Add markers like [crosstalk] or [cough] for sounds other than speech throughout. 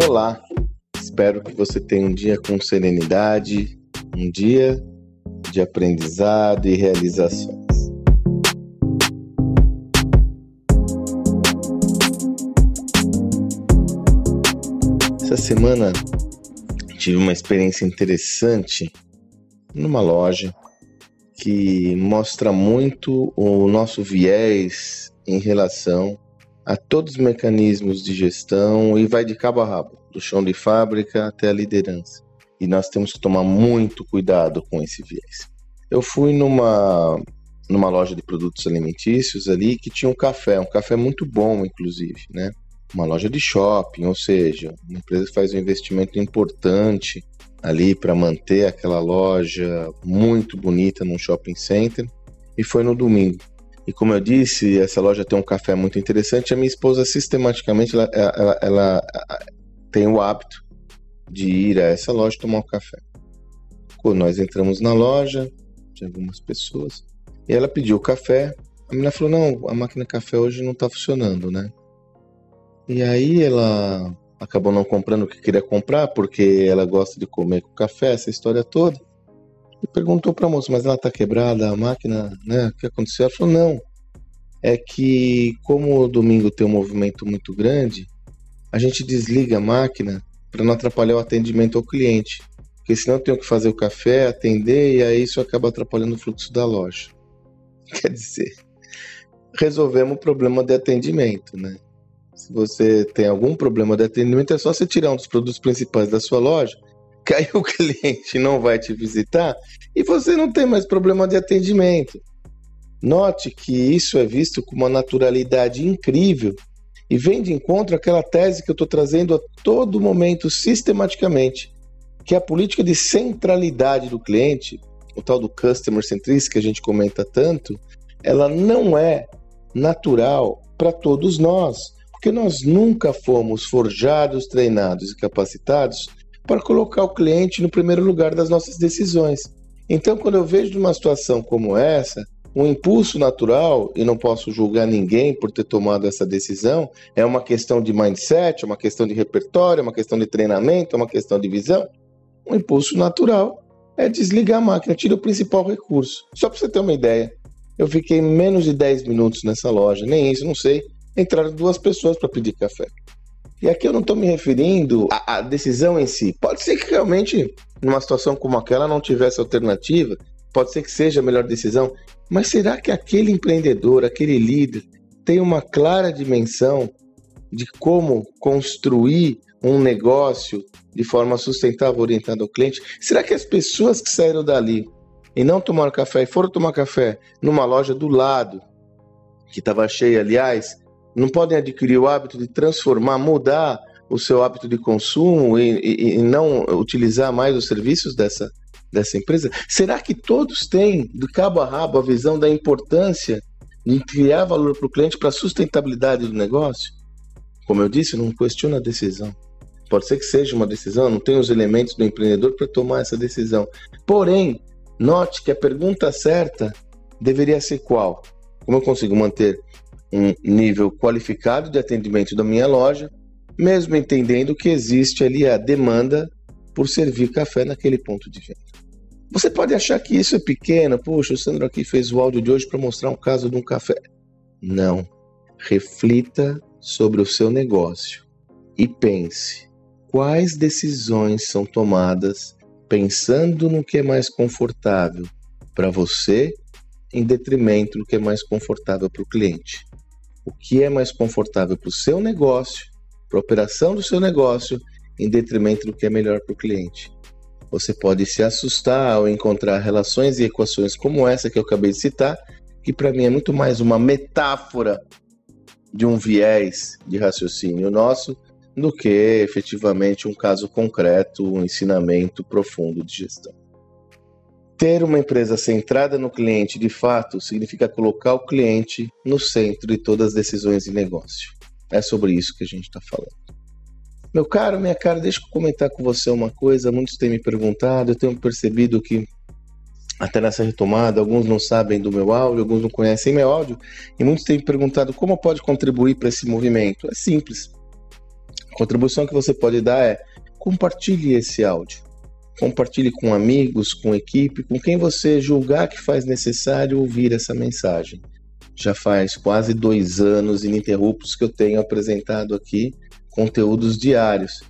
Olá, espero que você tenha um dia com serenidade, um dia de aprendizado e realizações. Essa semana tive uma experiência interessante numa loja que mostra muito o nosso viés em relação a todos os mecanismos de gestão e vai de cabo a rabo, do chão de fábrica até a liderança. E nós temos que tomar muito cuidado com esse viés. Eu fui numa numa loja de produtos alimentícios ali que tinha um café, um café muito bom, inclusive, né? Uma loja de shopping, ou seja, uma empresa que faz um investimento importante ali para manter aquela loja muito bonita num shopping center. E foi no domingo. E como eu disse, essa loja tem um café muito interessante. A minha esposa sistematicamente ela, ela, ela tem o hábito de ir a essa loja tomar um café. Quando nós entramos na loja, tinha algumas pessoas, e ela pediu o café. A menina falou: Não, a máquina de café hoje não está funcionando, né? E aí ela acabou não comprando o que queria comprar, porque ela gosta de comer com café, essa história toda. E perguntou para a moça, mas ela está quebrada, a máquina, né? O que aconteceu? Ela falou, não. É que como o domingo tem um movimento muito grande, a gente desliga a máquina para não atrapalhar o atendimento ao cliente. Porque senão eu tenho que fazer o café, atender, e aí isso acaba atrapalhando o fluxo da loja. [laughs] Quer dizer, resolvemos o problema de atendimento, né? Se você tem algum problema de atendimento, é só você tirar um dos produtos principais da sua loja, que aí o [laughs] cliente não vai te visitar e você não tem mais problema de atendimento. Note que isso é visto com uma naturalidade incrível e vem de encontro àquela tese que eu estou trazendo a todo momento sistematicamente, que é a política de centralidade do cliente, o tal do customer centricity que a gente comenta tanto, ela não é natural para todos nós porque nós nunca fomos forjados, treinados e capacitados para colocar o cliente no primeiro lugar das nossas decisões. Então, quando eu vejo uma situação como essa, um impulso natural, e não posso julgar ninguém por ter tomado essa decisão, é uma questão de mindset, é uma questão de repertório, é uma questão de treinamento, é uma questão de visão. Um impulso natural é desligar a máquina, tira o principal recurso. Só para você ter uma ideia, eu fiquei menos de 10 minutos nessa loja, nem isso, não sei entraram duas pessoas para pedir café. E aqui eu não estou me referindo à, à, decisão em si. Pode ser que realmente, numa situação como aquela, não tivesse alternativa, pode ser que seja a melhor decisão, mas será que aquele empreendedor, aquele líder, tem uma clara dimensão de como construir um negócio de forma sustentável orientada ao cliente? Será que as pessoas que saíram dali e não tomaram café e foram tomar café numa loja do lado, que estava cheia, aliás, não podem adquirir o hábito de transformar, mudar o seu hábito de consumo e, e, e não utilizar mais os serviços dessa, dessa empresa? Será que todos têm, de cabo a rabo, a visão da importância de criar valor para o cliente para a sustentabilidade do negócio? Como eu disse, não questiona a decisão. Pode ser que seja uma decisão, não tem os elementos do empreendedor para tomar essa decisão. Porém, note que a pergunta certa deveria ser qual? Como eu consigo manter um nível qualificado de atendimento da minha loja, mesmo entendendo que existe ali a demanda por servir café naquele ponto de venda. Você pode achar que isso é pequeno, poxa, o Sandro aqui fez o áudio de hoje para mostrar um caso de um café. Não. Reflita sobre o seu negócio e pense quais decisões são tomadas pensando no que é mais confortável para você em detrimento do que é mais confortável para o cliente o que é mais confortável para o seu negócio, para a operação do seu negócio, em detrimento do que é melhor para o cliente. Você pode se assustar ao encontrar relações e equações como essa que eu acabei de citar, que para mim é muito mais uma metáfora de um viés de raciocínio nosso do que efetivamente um caso concreto, um ensinamento profundo de gestão. Ter uma empresa centrada no cliente, de fato, significa colocar o cliente no centro de todas as decisões de negócio. É sobre isso que a gente está falando. Meu caro, minha cara, deixa eu comentar com você uma coisa. Muitos têm me perguntado, eu tenho percebido que até nessa retomada, alguns não sabem do meu áudio, alguns não conhecem meu áudio, e muitos têm me perguntado como pode contribuir para esse movimento. É simples. contribuição que você pode dar é compartilhe esse áudio. Compartilhe com amigos, com equipe, com quem você julgar que faz necessário ouvir essa mensagem. Já faz quase dois anos ininterruptos que eu tenho apresentado aqui conteúdos diários.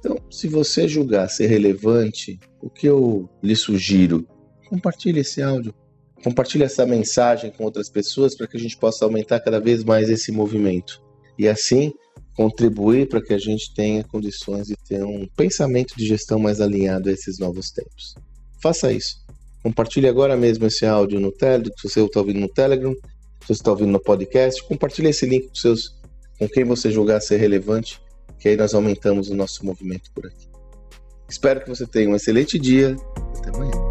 Então, se você julgar ser relevante, o que eu lhe sugiro? Compartilhe esse áudio, compartilhe essa mensagem com outras pessoas para que a gente possa aumentar cada vez mais esse movimento. E assim, contribuir para que a gente tenha condições de ter um pensamento de gestão mais alinhado a esses novos tempos. Faça isso. Compartilhe agora mesmo esse áudio no Telegram, se você está ouvindo no Telegram, se você está ouvindo no podcast, compartilhe esse link com seus com quem você julgar ser relevante, que aí nós aumentamos o nosso movimento por aqui. Espero que você tenha um excelente dia. Até amanhã.